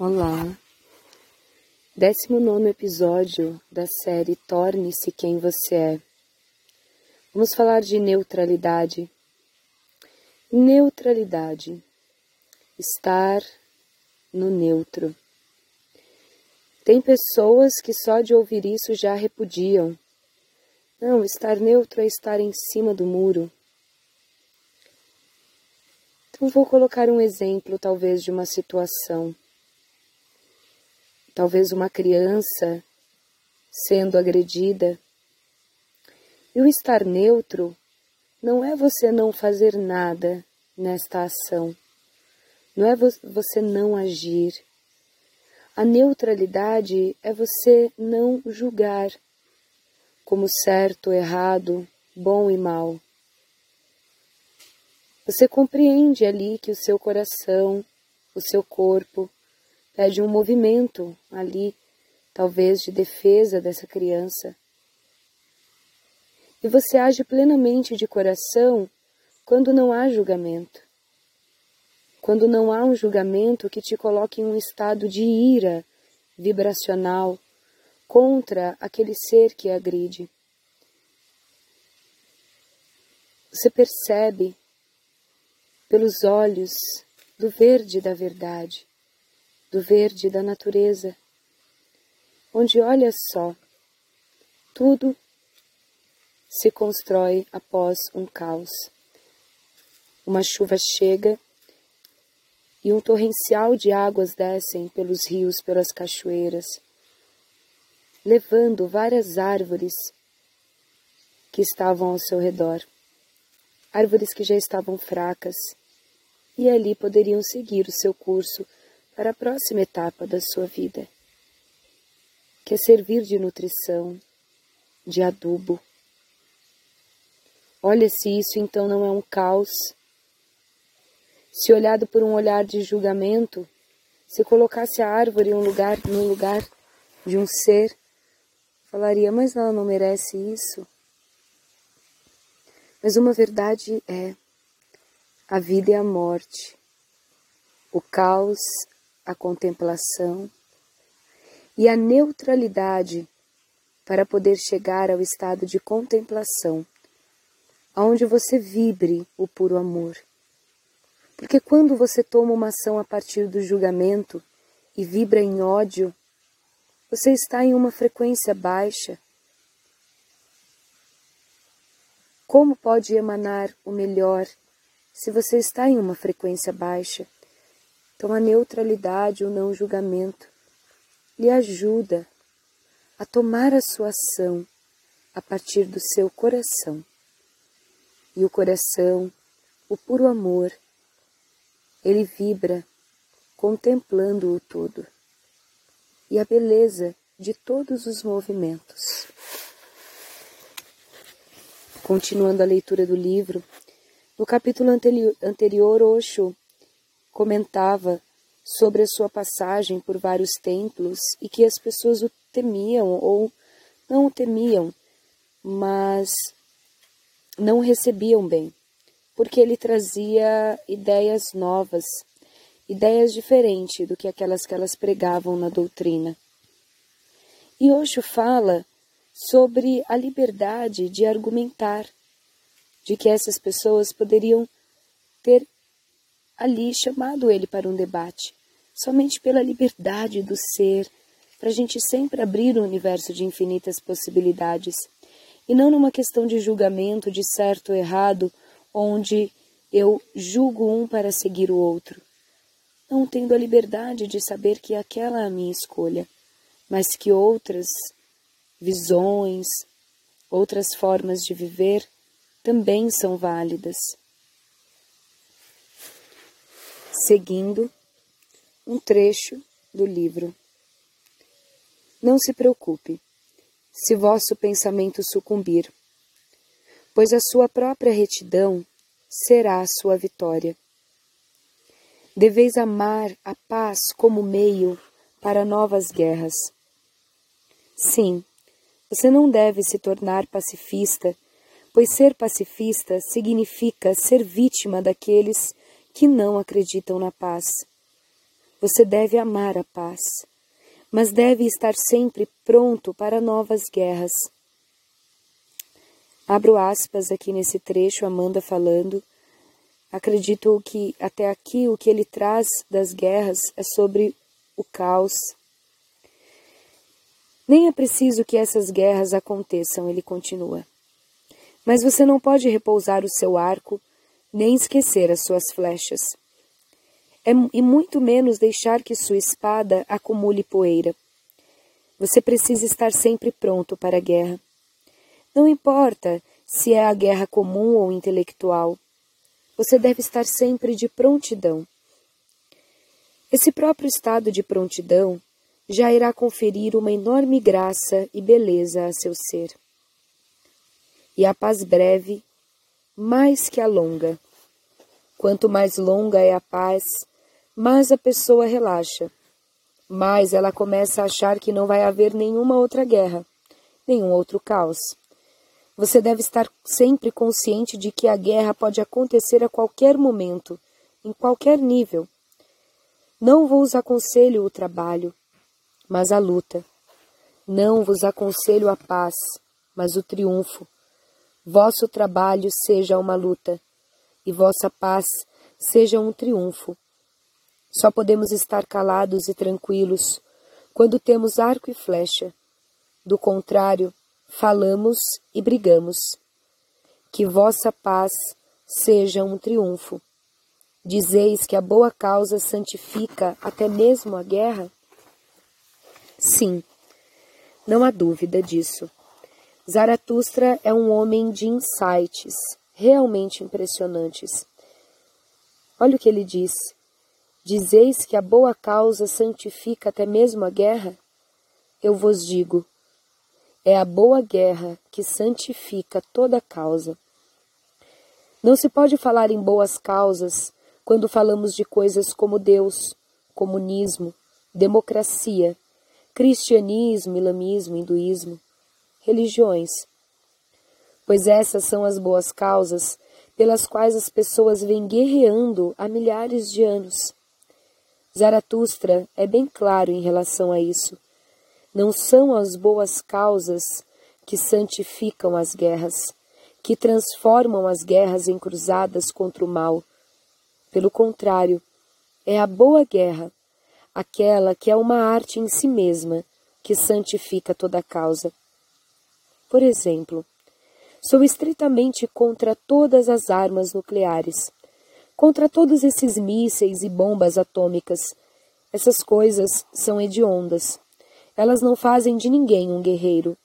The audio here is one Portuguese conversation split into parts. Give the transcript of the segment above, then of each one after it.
Olá, 19 episódio da série Torne-se Quem Você É. Vamos falar de neutralidade. Neutralidade. Estar no neutro. Tem pessoas que só de ouvir isso já repudiam. Não, estar neutro é estar em cima do muro. Então vou colocar um exemplo, talvez, de uma situação talvez uma criança sendo agredida. E o estar neutro não é você não fazer nada nesta ação, não é você não agir. A neutralidade é você não julgar como certo, errado, bom e mal. Você compreende ali que o seu coração, o seu corpo, pede um movimento ali, talvez de defesa dessa criança. E você age plenamente de coração quando não há julgamento. Quando não há um julgamento que te coloque em um estado de ira vibracional contra aquele ser que agride. Você percebe pelos olhos do verde da verdade do verde da natureza, onde olha só, tudo se constrói após um caos. Uma chuva chega e um torrencial de águas descem pelos rios, pelas cachoeiras, levando várias árvores que estavam ao seu redor, árvores que já estavam fracas e ali poderiam seguir o seu curso para a próxima etapa da sua vida, que é servir de nutrição, de adubo. Olha se isso então não é um caos. Se olhado por um olhar de julgamento, se colocasse a árvore um lugar, no lugar de um ser, falaria, mas ela não merece isso. Mas uma verdade é: a vida e a morte, o caos a contemplação e a neutralidade para poder chegar ao estado de contemplação, aonde você vibre o puro amor. Porque quando você toma uma ação a partir do julgamento e vibra em ódio, você está em uma frequência baixa. Como pode emanar o melhor se você está em uma frequência baixa? Então, a neutralidade, o não julgamento, lhe ajuda a tomar a sua ação a partir do seu coração. E o coração, o puro amor, ele vibra contemplando o todo e a beleza de todos os movimentos. Continuando a leitura do livro, no capítulo anterior, Osho comentava sobre a sua passagem por vários templos e que as pessoas o temiam ou não o temiam, mas não o recebiam bem, porque ele trazia ideias novas, ideias diferentes do que aquelas que elas pregavam na doutrina. E Osho fala sobre a liberdade de argumentar, de que essas pessoas poderiam ter ali chamado ele para um debate, somente pela liberdade do ser, para a gente sempre abrir um universo de infinitas possibilidades, e não numa questão de julgamento de certo ou errado, onde eu julgo um para seguir o outro. Não tendo a liberdade de saber que aquela é a minha escolha, mas que outras visões, outras formas de viver também são válidas seguindo um trecho do livro. Não se preocupe se vosso pensamento sucumbir, pois a sua própria retidão será a sua vitória. Deveis amar a paz como meio para novas guerras. Sim, você não deve se tornar pacifista, pois ser pacifista significa ser vítima daqueles que não acreditam na paz. Você deve amar a paz, mas deve estar sempre pronto para novas guerras. Abro aspas aqui nesse trecho, Amanda falando. Acredito que até aqui o que ele traz das guerras é sobre o caos. Nem é preciso que essas guerras aconteçam, ele continua. Mas você não pode repousar o seu arco, nem esquecer as suas flechas. É, e muito menos deixar que sua espada acumule poeira. Você precisa estar sempre pronto para a guerra. Não importa se é a guerra comum ou intelectual, você deve estar sempre de prontidão. Esse próprio estado de prontidão já irá conferir uma enorme graça e beleza a seu ser. E a paz breve, mais que a longa. Quanto mais longa é a paz, mais a pessoa relaxa, mais ela começa a achar que não vai haver nenhuma outra guerra, nenhum outro caos. Você deve estar sempre consciente de que a guerra pode acontecer a qualquer momento, em qualquer nível não vos aconselho o trabalho, mas a luta. Não vos aconselho a paz, mas o triunfo. Vosso trabalho seja uma luta, e vossa paz seja um triunfo. Só podemos estar calados e tranquilos quando temos arco e flecha. Do contrário, falamos e brigamos. Que vossa paz seja um triunfo. Dizeis que a boa causa santifica até mesmo a guerra? Sim, não há dúvida disso. Zaratustra é um homem de insights realmente impressionantes. Olha o que ele diz. Dizeis que a boa causa santifica até mesmo a guerra? Eu vos digo, é a boa guerra que santifica toda causa. Não se pode falar em boas causas quando falamos de coisas como Deus, comunismo, democracia, cristianismo, islamismo, hinduísmo, religiões. Pois essas são as boas causas pelas quais as pessoas vêm guerreando há milhares de anos. Zaratustra é bem claro em relação a isso. Não são as boas causas que santificam as guerras, que transformam as guerras em cruzadas contra o mal, pelo contrário, é a boa guerra, aquela que é uma arte em si mesma, que santifica toda causa. Por exemplo, sou estritamente contra todas as armas nucleares, contra todos esses mísseis e bombas atômicas. Essas coisas são hediondas. Elas não fazem de ninguém um guerreiro.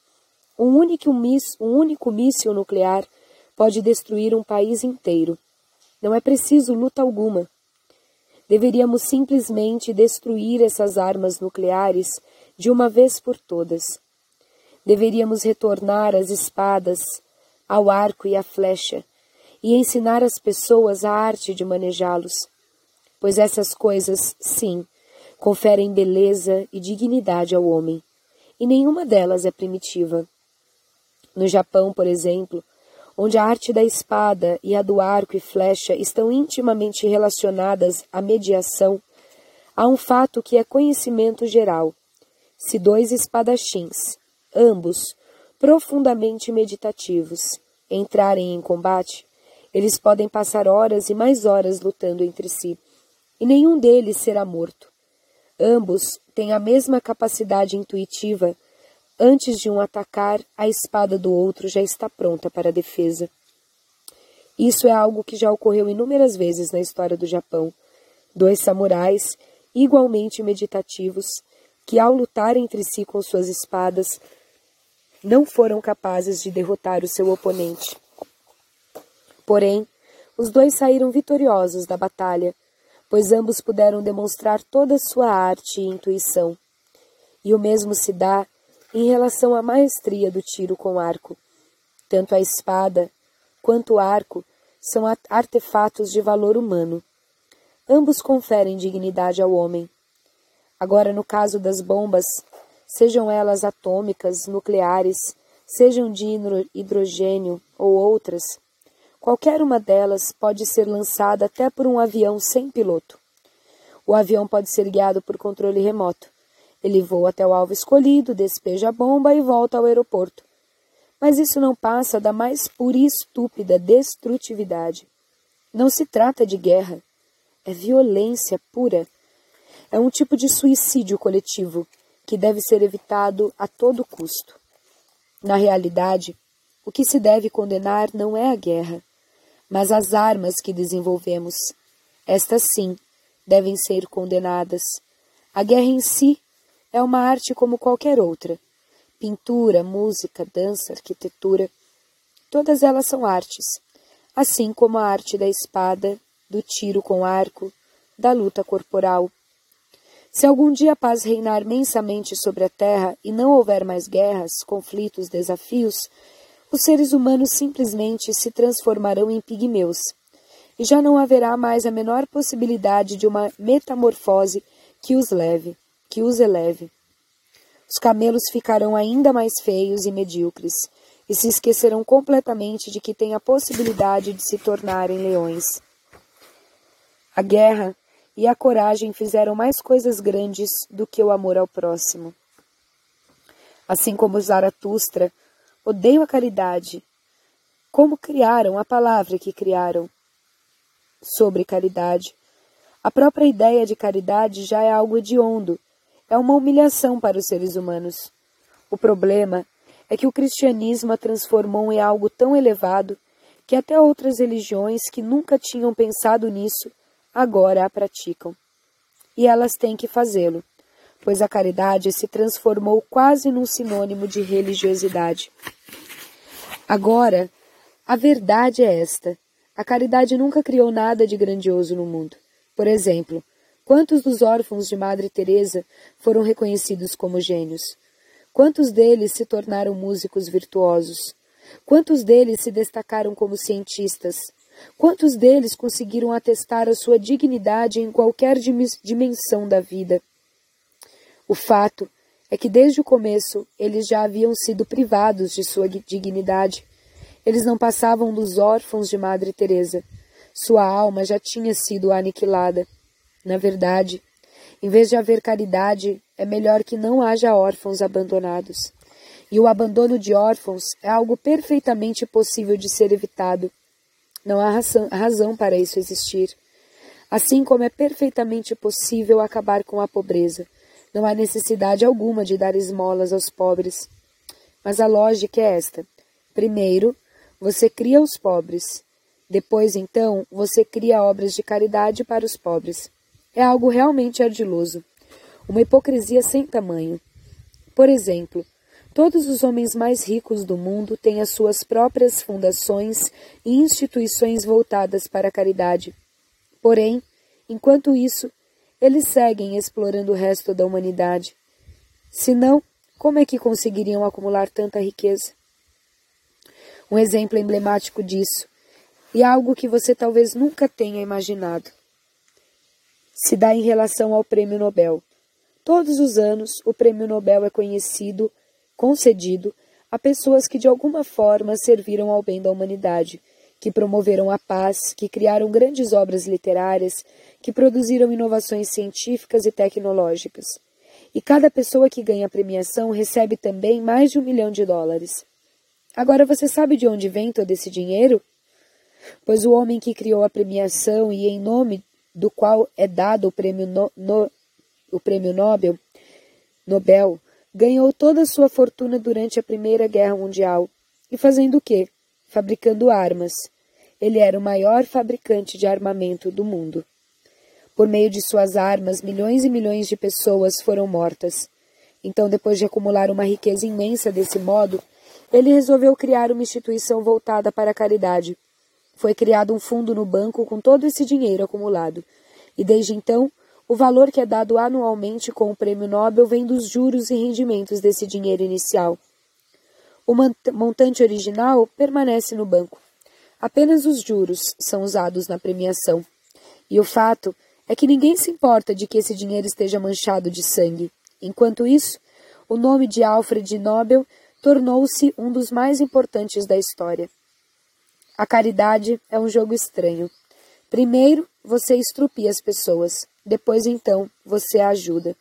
Um único, um único míssil nuclear pode destruir um país inteiro. Não é preciso luta alguma. Deveríamos simplesmente destruir essas armas nucleares de uma vez por todas. Deveríamos retornar as espadas, ao arco e à flecha, e ensinar as pessoas a arte de manejá-los. Pois essas coisas, sim, conferem beleza e dignidade ao homem, e nenhuma delas é primitiva. No Japão, por exemplo, onde a arte da espada e a do arco e flecha estão intimamente relacionadas à mediação, há um fato que é conhecimento geral. Se dois espadachins, ambos profundamente meditativos, entrarem em combate, eles podem passar horas e mais horas lutando entre si, e nenhum deles será morto. Ambos têm a mesma capacidade intuitiva Antes de um atacar, a espada do outro já está pronta para a defesa. Isso é algo que já ocorreu inúmeras vezes na história do Japão. Dois samurais, igualmente meditativos, que ao lutar entre si com suas espadas, não foram capazes de derrotar o seu oponente. Porém, os dois saíram vitoriosos da batalha, pois ambos puderam demonstrar toda sua arte e intuição. E o mesmo se dá em relação à maestria do tiro com arco. Tanto a espada quanto o arco são artefatos de valor humano. Ambos conferem dignidade ao homem. Agora, no caso das bombas, sejam elas atômicas, nucleares, sejam de hidrogênio ou outras, qualquer uma delas pode ser lançada até por um avião sem piloto. O avião pode ser guiado por controle remoto. Ele voa até o alvo escolhido, despeja a bomba e volta ao aeroporto. Mas isso não passa da mais pura e estúpida destrutividade. Não se trata de guerra. É violência pura. É um tipo de suicídio coletivo que deve ser evitado a todo custo. Na realidade, o que se deve condenar não é a guerra, mas as armas que desenvolvemos. Estas sim devem ser condenadas. A guerra em si é uma arte como qualquer outra. Pintura, música, dança, arquitetura, todas elas são artes, assim como a arte da espada, do tiro com arco, da luta corporal. Se algum dia a paz reinar mensamente sobre a terra e não houver mais guerras, conflitos, desafios, os seres humanos simplesmente se transformarão em pigmeus, e já não haverá mais a menor possibilidade de uma metamorfose que os leve, que os eleve. Os camelos ficarão ainda mais feios e medíocres, e se esquecerão completamente de que têm a possibilidade de se tornarem leões. A guerra e a coragem fizeram mais coisas grandes do que o amor ao próximo. Assim como Zaratustra, odeio a caridade. Como criaram a palavra que criaram sobre caridade? A própria ideia de caridade já é algo hediondo, é uma humilhação para os seres humanos. O problema é que o cristianismo a transformou em algo tão elevado que até outras religiões que nunca tinham pensado nisso agora a praticam. E elas têm que fazê-lo, pois a caridade se transformou quase num sinônimo de religiosidade. Agora, a verdade é esta: a caridade nunca criou nada de grandioso no mundo. Por exemplo, quantos dos órfãos de Madre Teresa foram reconhecidos como gênios? Quantos deles se tornaram músicos virtuosos? Quantos deles se destacaram como cientistas? Quantos deles conseguiram atestar a sua dignidade em qualquer dimensão da vida? O fato é que desde o começo eles já haviam sido privados de sua dignidade. Eles não passavam dos órfãos de Madre Teresa. Sua alma já tinha sido aniquilada. Na verdade, em vez de haver caridade, é melhor que não haja órfãos abandonados. E o abandono de órfãos é algo perfeitamente possível de ser evitado. Não há razão para isso existir. Assim como é perfeitamente possível acabar com a pobreza, não há necessidade alguma de dar esmolas aos pobres. Mas a lógica é esta: primeiro, você cria os pobres. Depois, então, você cria obras de caridade para os pobres. É algo realmente ardiloso. Uma hipocrisia sem tamanho. Por exemplo, Todos os homens mais ricos do mundo têm as suas próprias fundações e instituições voltadas para a caridade. Porém, enquanto isso, eles seguem explorando o resto da humanidade. Se não, como é que conseguiriam acumular tanta riqueza? Um exemplo emblemático disso, e algo que você talvez nunca tenha imaginado, se dá em relação ao Prêmio Nobel. Todos os anos, o Prêmio Nobel é conhecido concedido a pessoas que de alguma forma serviram ao bem da humanidade, que promoveram a paz, que criaram grandes obras literárias, que produziram inovações científicas e tecnológicas. E cada pessoa que ganha a premiação recebe também mais de um milhão de dólares. Agora você sabe de onde vem todo esse dinheiro? Pois o homem que criou a premiação e em nome do qual é dado o prêmio, no, no, o prêmio Nobel, Nobel ganhou toda a sua fortuna durante a Primeira Guerra Mundial. E fazendo o quê? Fabricando armas. Ele era o maior fabricante de armamento do mundo. Por meio de suas armas, milhões e milhões de pessoas foram mortas. Então, depois de acumular uma riqueza imensa desse modo, ele resolveu criar uma instituição voltada para a caridade. Foi criado um fundo no banco com todo esse dinheiro acumulado. E desde então, o valor que é dado anualmente com o prêmio Nobel vem dos juros e rendimentos desse dinheiro inicial. O montante original permanece no banco. Apenas os juros são usados na premiação. E o fato é que ninguém se importa de que esse dinheiro esteja manchado de sangue. Enquanto isso, o nome de Alfred Nobel tornou-se um dos mais importantes da história. A caridade é um jogo estranho. Primeiro, você estrupia as pessoas. Depois então você a ajuda.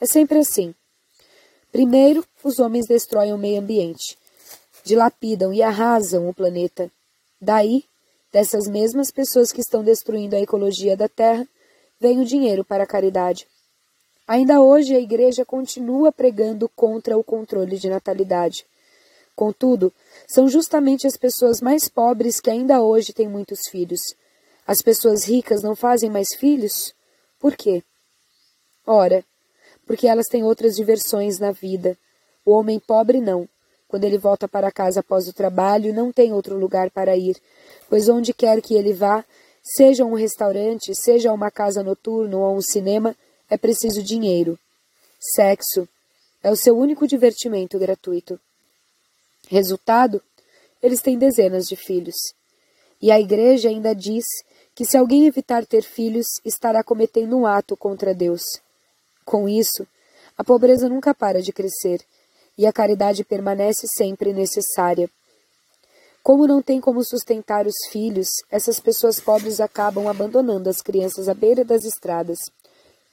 É sempre assim. Primeiro, os homens destroem o meio ambiente, dilapidam e arrasam o planeta. Daí, dessas mesmas pessoas que estão destruindo a ecologia da Terra, vem o dinheiro para a caridade. Ainda hoje a Igreja continua pregando contra o controle de natalidade. Contudo, são justamente as pessoas mais pobres que ainda hoje têm muitos filhos. As pessoas ricas não fazem mais filhos? Por quê? Ora, porque elas têm outras diversões na vida. O homem pobre não. Quando ele volta para casa após o trabalho, não tem outro lugar para ir, pois onde quer que ele vá, seja um restaurante, seja uma casa noturna ou um cinema, é preciso dinheiro. Sexo é o seu único divertimento gratuito. Resultado? Eles têm dezenas de filhos. E a igreja ainda diz que se alguém evitar ter filhos, estará cometendo um ato contra Deus. Com isso, a pobreza nunca para de crescer e a caridade permanece sempre necessária. Como não tem como sustentar os filhos, essas pessoas pobres acabam abandonando as crianças à beira das estradas.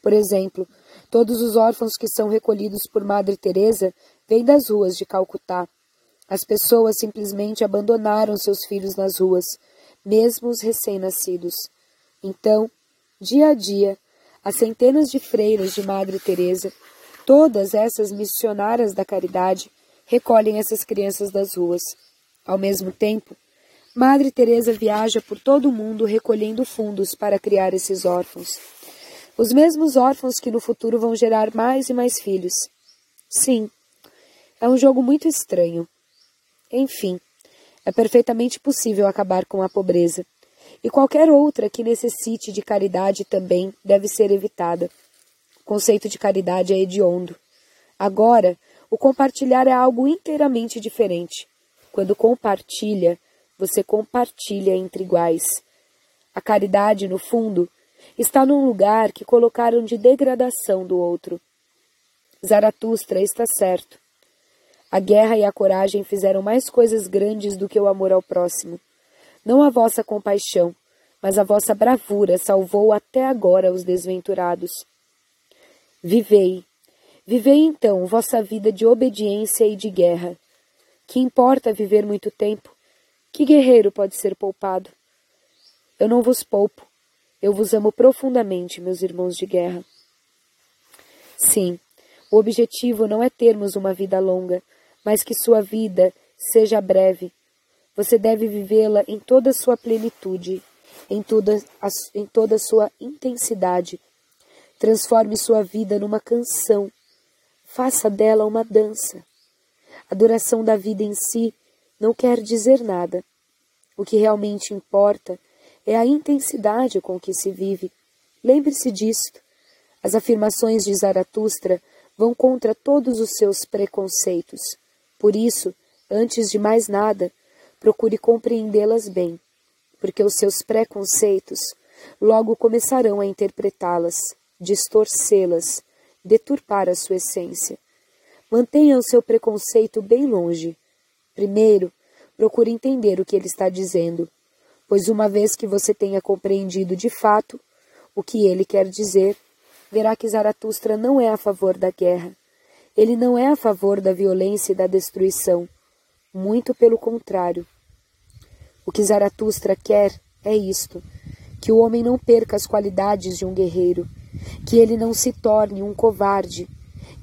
Por exemplo, todos os órfãos que são recolhidos por Madre Teresa vêm das ruas de Calcutá. As pessoas simplesmente abandonaram seus filhos nas ruas, mesmo os recém-nascidos. Então, dia a dia, as centenas de freiras de Madre Teresa Todas essas missionárias da caridade recolhem essas crianças das ruas. Ao mesmo tempo, Madre Teresa viaja por todo o mundo recolhendo fundos para criar esses órfãos. Os mesmos órfãos que no futuro vão gerar mais e mais filhos. Sim, é um jogo muito estranho. Enfim, é perfeitamente possível acabar com a pobreza. E qualquer outra que necessite de caridade também deve ser evitada. O conceito de caridade é hediondo. Agora, o compartilhar é algo inteiramente diferente. Quando compartilha, você compartilha entre iguais. A caridade, no fundo, está num lugar que colocaram de degradação do outro. Zaratustra está certo. A guerra e a coragem fizeram mais coisas grandes do que o amor ao próximo. Não a vossa compaixão, mas a vossa bravura salvou até agora os desventurados. Vivei. Vivei então vossa vida de obediência e de guerra. Que importa viver muito tempo? Que guerreiro pode ser poupado? Eu não vos poupo. Eu vos amo profundamente, meus irmãos de guerra. Sim, o objetivo não é termos uma vida longa, mas que sua vida seja breve. Você deve vivê-la em toda a sua plenitude, em toda a, em toda a sua intensidade, Transforme sua vida numa canção. Faça dela uma dança. A duração da vida em si não quer dizer nada. O que realmente importa é a intensidade com que se vive. Lembre-se disto. As afirmações de Zaratustra vão contra todos os seus preconceitos. Por isso, antes de mais nada, procure compreendê-las bem, porque os seus preconceitos logo começarão a interpretá-las distorcê-las, deturpar a sua essência. Mantenha o seu preconceito bem longe. Primeiro, procure entender o que ele está dizendo, pois uma vez que você tenha compreendido de fato o que ele quer dizer, verá que Zaratustra não é a favor da guerra. Ele não é a favor da violência e da destruição. Muito pelo contrário. O que Zaratustra quer é isto: que o homem não perca as qualidades de um guerreiro, que ele não se torne um covarde,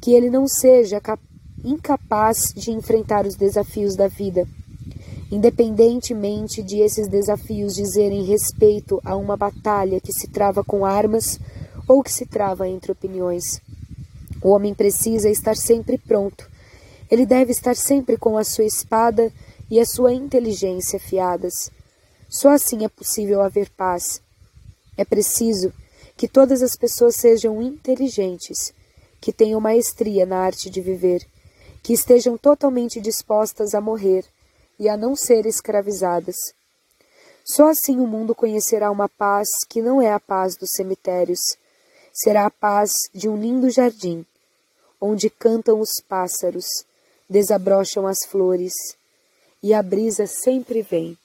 que ele não seja incapaz de enfrentar os desafios da vida, independentemente de esses desafios dizerem respeito a uma batalha que se trava com armas ou que se trava entre opiniões. O homem precisa estar sempre pronto. Ele deve estar sempre com a sua espada e a sua inteligência afiadas. Só assim é possível haver paz. É preciso que todas as pessoas sejam inteligentes, que tenham maestria na arte de viver, que estejam totalmente dispostas a morrer e a não ser escravizadas. Só assim o mundo conhecerá uma paz que não é a paz dos cemitérios, será a paz de um lindo jardim, onde cantam os pássaros, desabrocham as flores, e a brisa sempre vem.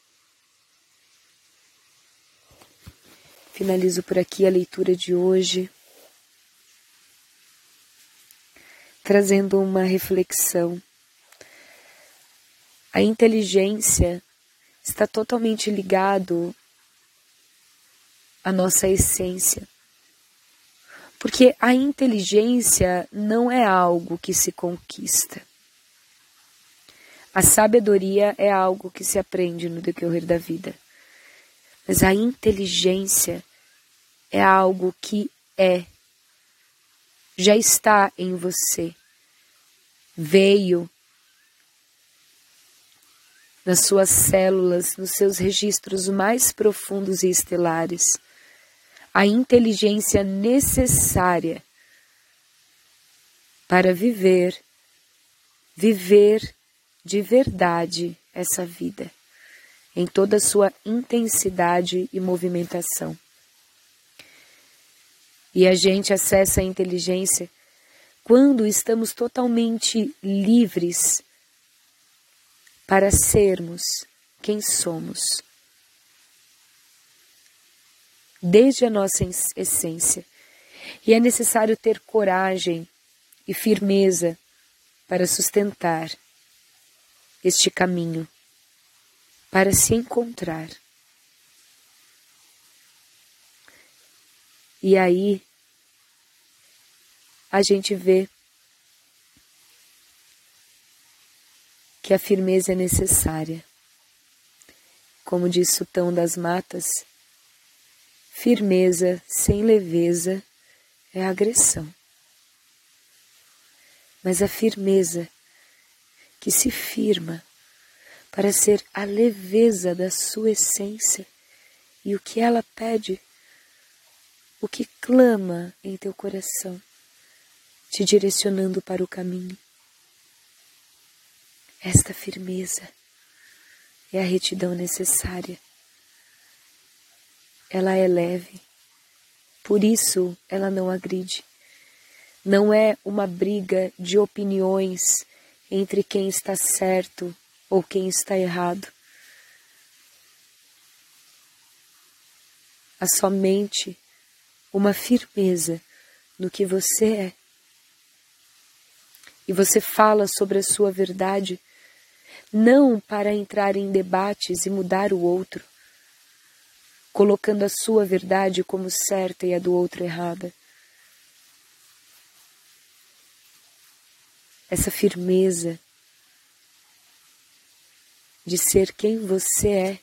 Finalizo por aqui a leitura de hoje, trazendo uma reflexão. A inteligência está totalmente ligado à nossa essência. Porque a inteligência não é algo que se conquista. A sabedoria é algo que se aprende no decorrer da vida. Mas a inteligência é algo que é, já está em você, veio nas suas células, nos seus registros mais profundos e estelares, a inteligência necessária para viver, viver de verdade essa vida, em toda a sua intensidade e movimentação. E a gente acessa a inteligência quando estamos totalmente livres para sermos quem somos. Desde a nossa essência. E é necessário ter coragem e firmeza para sustentar este caminho para se encontrar. E aí a gente vê que a firmeza é necessária. Como disse o Tão das Matas, firmeza sem leveza é agressão. Mas a firmeza que se firma para ser a leveza da sua essência e o que ela pede, o que clama em teu coração, te direcionando para o caminho. Esta firmeza é a retidão necessária. Ela é leve, por isso ela não agride. Não é uma briga de opiniões entre quem está certo ou quem está errado. Há somente uma firmeza no que você é. E você fala sobre a sua verdade, não para entrar em debates e mudar o outro, colocando a sua verdade como certa e a do outro errada essa firmeza de ser quem você é,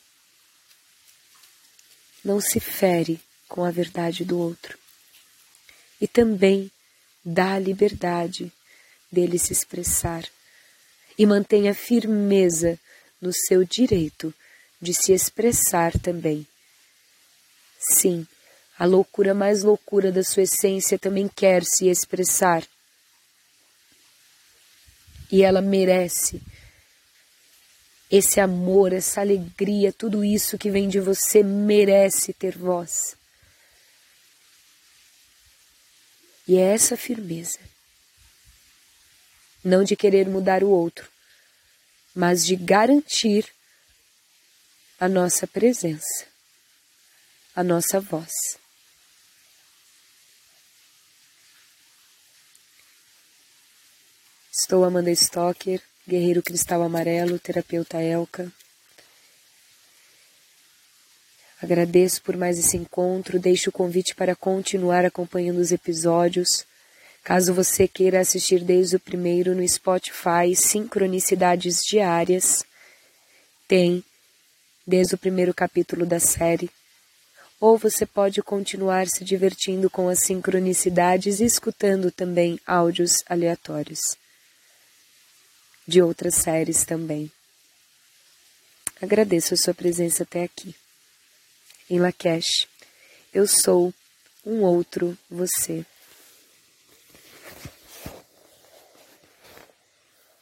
não se fere com a verdade do outro. E também dá a liberdade dele se expressar e mantenha firmeza no seu direito de se expressar também. Sim, a loucura mais loucura da sua essência também quer se expressar. E ela merece esse amor, essa alegria, tudo isso que vem de você merece ter voz. E é essa firmeza, não de querer mudar o outro, mas de garantir a nossa presença, a nossa voz. Estou Amanda Stocker, guerreiro cristal amarelo, terapeuta Elka. Agradeço por mais esse encontro, deixo o convite para continuar acompanhando os episódios. Caso você queira assistir desde o primeiro no Spotify, Sincronicidades Diárias, tem desde o primeiro capítulo da série. Ou você pode continuar se divertindo com as sincronicidades e escutando também áudios aleatórios de outras séries também. Agradeço a sua presença até aqui. Em Lakesh, eu sou um outro você.